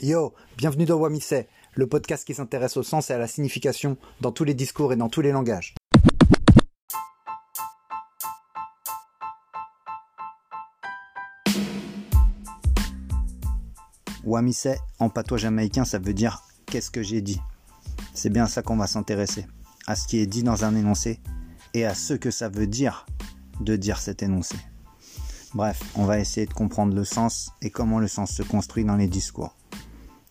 Yo, bienvenue dans Wamisei, le podcast qui s'intéresse au sens et à la signification dans tous les discours et dans tous les langages. Wamisei, en patois jamaïcain, ça veut dire qu'est-ce que j'ai dit. C'est bien à ça qu'on va s'intéresser, à ce qui est dit dans un énoncé et à ce que ça veut dire de dire cet énoncé. Bref, on va essayer de comprendre le sens et comment le sens se construit dans les discours,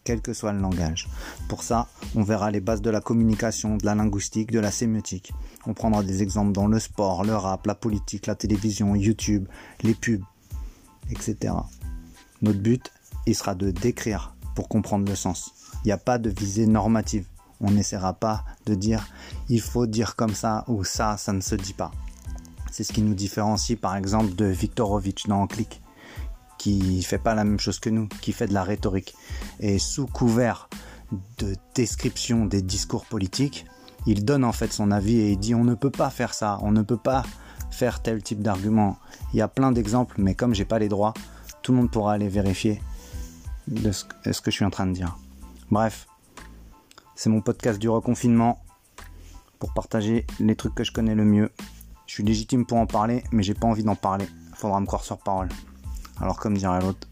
quel que soit le langage. Pour ça, on verra les bases de la communication, de la linguistique, de la sémiotique. On prendra des exemples dans le sport, le rap, la politique, la télévision, YouTube, les pubs, etc. Notre but, il sera de décrire pour comprendre le sens. Il n'y a pas de visée normative. On n'essaiera pas de dire il faut dire comme ça ou ça, ça ne se dit pas. C'est ce qui nous différencie par exemple de Viktorovitch dans Click, fait pas la même chose que nous, qui fait de la rhétorique. Et sous couvert de description des discours politiques, il donne en fait son avis et il dit on ne peut pas faire ça, on ne peut pas faire tel type d'argument. Il y a plein d'exemples, mais comme j'ai pas les droits, tout le monde pourra aller vérifier de ce que je suis en train de dire. Bref, c'est mon podcast du reconfinement pour partager les trucs que je connais le mieux. Je suis légitime pour en parler, mais j'ai pas envie d'en parler. Faudra me croire sur parole. Alors comme dirait l'autre.